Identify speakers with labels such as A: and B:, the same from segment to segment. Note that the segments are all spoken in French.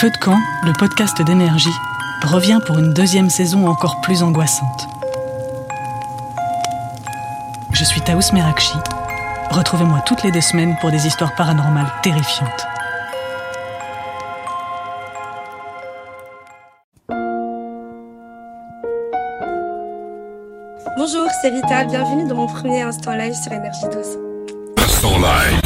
A: Feu de camp, le podcast d'énergie, revient pour une deuxième saison encore plus angoissante. Je suis Taous Merakchi. Retrouvez-moi toutes les deux semaines pour des histoires paranormales terrifiantes.
B: Bonjour, c'est Rita, bienvenue dans mon premier Instant Live sur Énergie 12.
C: Instant Live.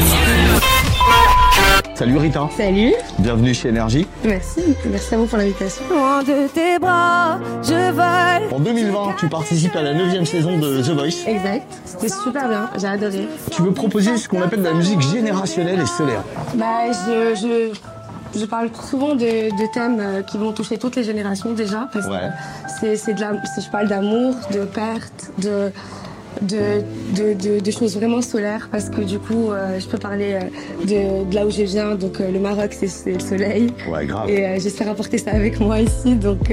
D: Salut Rita.
B: Salut.
D: Bienvenue chez Énergie.
B: Merci, merci à vous pour l'invitation. Loin de tes bras, je vole.
D: En 2020, tu participes à la 9 saison de The Voice.
B: Exact, c'était super bien, j'ai adoré.
D: Tu veux proposer ce qu'on appelle de la musique générationnelle et solaire.
B: Bah, je, je, je parle souvent de, de thèmes euh, qui vont toucher toutes les générations déjà. Parce
D: Ouais.
B: que c'est, c'est de la, je parle d'amour, de perte, de, de, de, de, de choses vraiment solaires parce que du coup, euh, je peux parler euh, de, là où je viens. Donc, euh, le Maroc, c'est, le soleil.
D: Ouais, grave.
B: Et euh, j'espère apporter ça avec moi ici. Donc,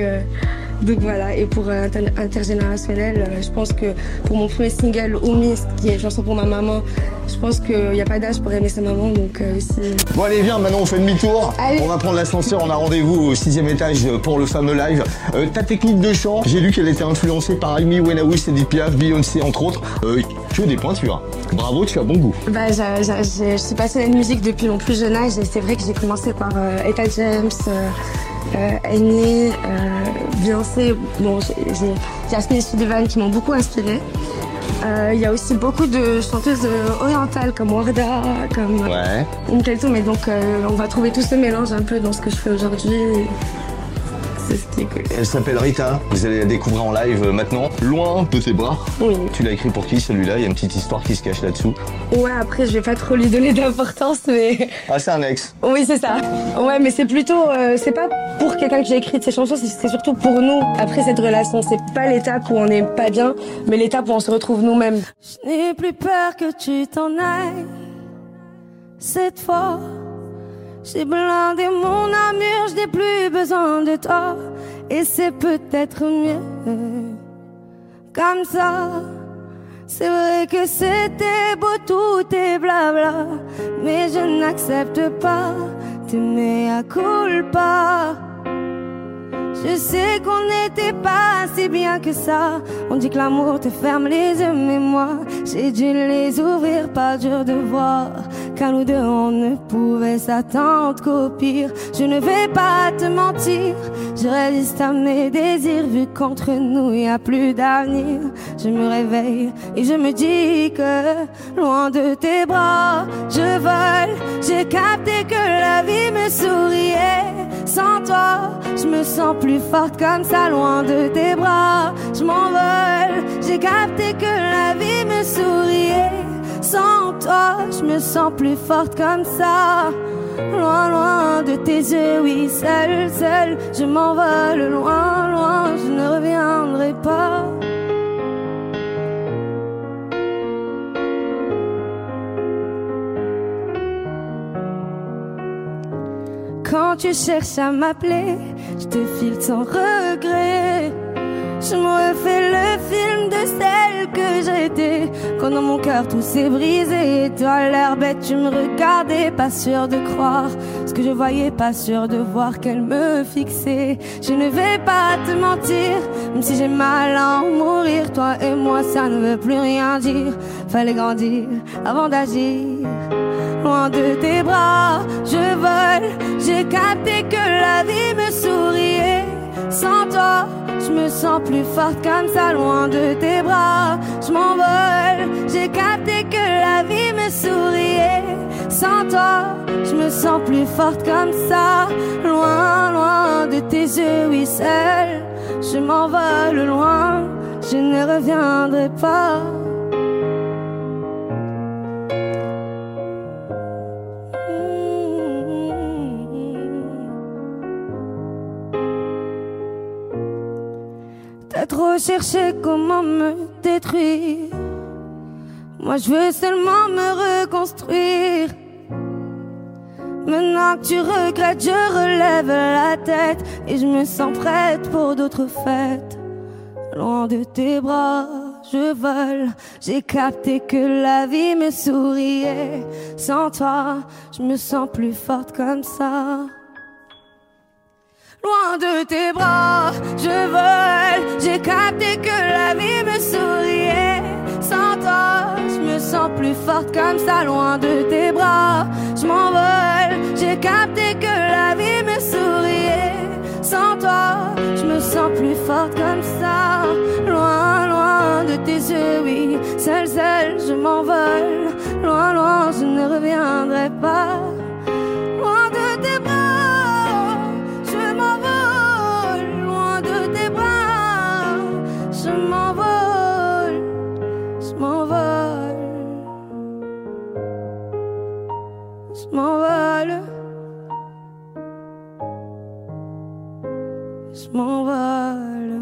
B: donc voilà. Et pour euh, inter- intergénérationnel, euh, je pense que pour mon premier single, Oumi, qui est une chanson pour ma maman, je pense qu'il n'y a pas d'âge pour aimer sa maman. Donc euh, aussi.
D: Bon allez viens, maintenant on fait demi-tour. On va prendre l'ascenseur, on a rendez-vous au sixième étage pour le fameux live. Euh, ta technique de chant, j'ai lu qu'elle était influencée par Amy Winehouse, Edith Piaf, Beyoncé entre autres. Euh, que des pointures. Bravo, tu as bon goût.
B: Bah, je suis passionnée de musique depuis mon plus jeune âge et c'est vrai que j'ai commencé par euh, Etta James, euh, euh, Annie, euh, Beyoncé, bon, j'ai Jasmine Sullivan qui m'ont beaucoup inspirée. Euh, Il y a aussi beaucoup de chanteuses euh, orientales comme Warda, comme
D: Ouais.
B: Et donc euh, on va trouver tout ce mélange un peu dans ce que je fais aujourd'hui. C'est ce qui est cool.
D: Elle s'appelle Rita, vous allez la découvrir en live euh, maintenant. Loin de tes bras.
B: Oui.
D: Tu l'as écrit pour qui celui-là? Il y a une petite histoire qui se cache là-dessous.
B: Ouais, après je vais pas trop lui donner d'importance, mais
D: Ah c'est un ex.
B: Oui, c'est ça. Ouais, mais c'est plutôt, euh, c'est pas pour quelqu'un que j'ai écrit de ces chansons, c'est- c'est surtout pour nous. Après cette relation, c'est pas l'étape où on n'est pas bien, mais l'étape où on se retrouve nous-mêmes. Je n'ai plus peur que tu t'en ailles. Cette fois, j'ai blindé mon armure, je n'ai plus besoin de toi. Et c'est peut-être mieux comme ça. C'est vrai que c'était beau, tout est blabla. Mais je n'accepte pas t'aimer à culpa. Je sais qu'on n'était pas si bien que ça. On dit que l'amour te ferme les yeux, mais moi, j'ai dû les ouvrir, pas dur de voir. Qu'à nous deux, on ne pouvait s'attendre qu'au pire. Je ne vais pas te mentir, je résiste à mes désirs, vu qu'entre nous, y a plus d'avenir. Je me réveille et je me dis que, loin de tes bras, je vole. J'ai capté que la vie me souriait. Sans toi, je me sens plus forte comme ça, loin de tes bras. Je m'envole, j'ai capté que la vie me souriait. Je me sens plus forte comme ça. Loin, loin de tes yeux, oui, seul, seul. Je m'envole loin, loin, je ne reviendrai pas. Quand tu cherches à m'appeler, je te file sans regret. Je me refais le film de celle que j'étais. Quand dans mon cœur tout s'est brisé, et toi l'air bête, tu me regardais, pas sûr de croire ce que je voyais, pas sûr de voir qu'elle me fixait. Je ne vais pas te mentir, même si j'ai mal à en mourir, toi et moi ça ne veut plus rien dire. Fallait grandir avant d'agir loin de tes bras, je vole. J'ai capté que la vie me souriait. Sans toi, je me sens plus forte comme ça, loin de tes bras. Je m'envole. J'ai capté que la vie me souriait. Sans toi, je me sens plus forte comme ça, loin, loin de tes yeux, oui, seul. Je m'envole loin, je ne reviendrai pas. Trop cherché comment me détruire. Moi je veux seulement me reconstruire. Maintenant que tu regrettes, je relève la tête et je me sens prête pour d'autres fêtes. Loin de tes bras, je vole. J'ai capté que la vie me souriait. Sans toi, je me sens plus forte comme ça. loin de forte comme ça, loin de tes bras. Je m'envole, j'ai capté que la vie me souriait. Sans toi, je me sens plus forte comme ça, loin, loin de tes yeux, oui. Seul, seul, je m'envole. Loin, loin, je ne reviendrai pas. Loin de tes bras, je m'envole. Loin de tes bras, je m'envole. je m'envole.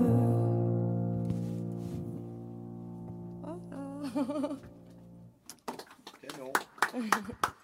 B: Oh. Eh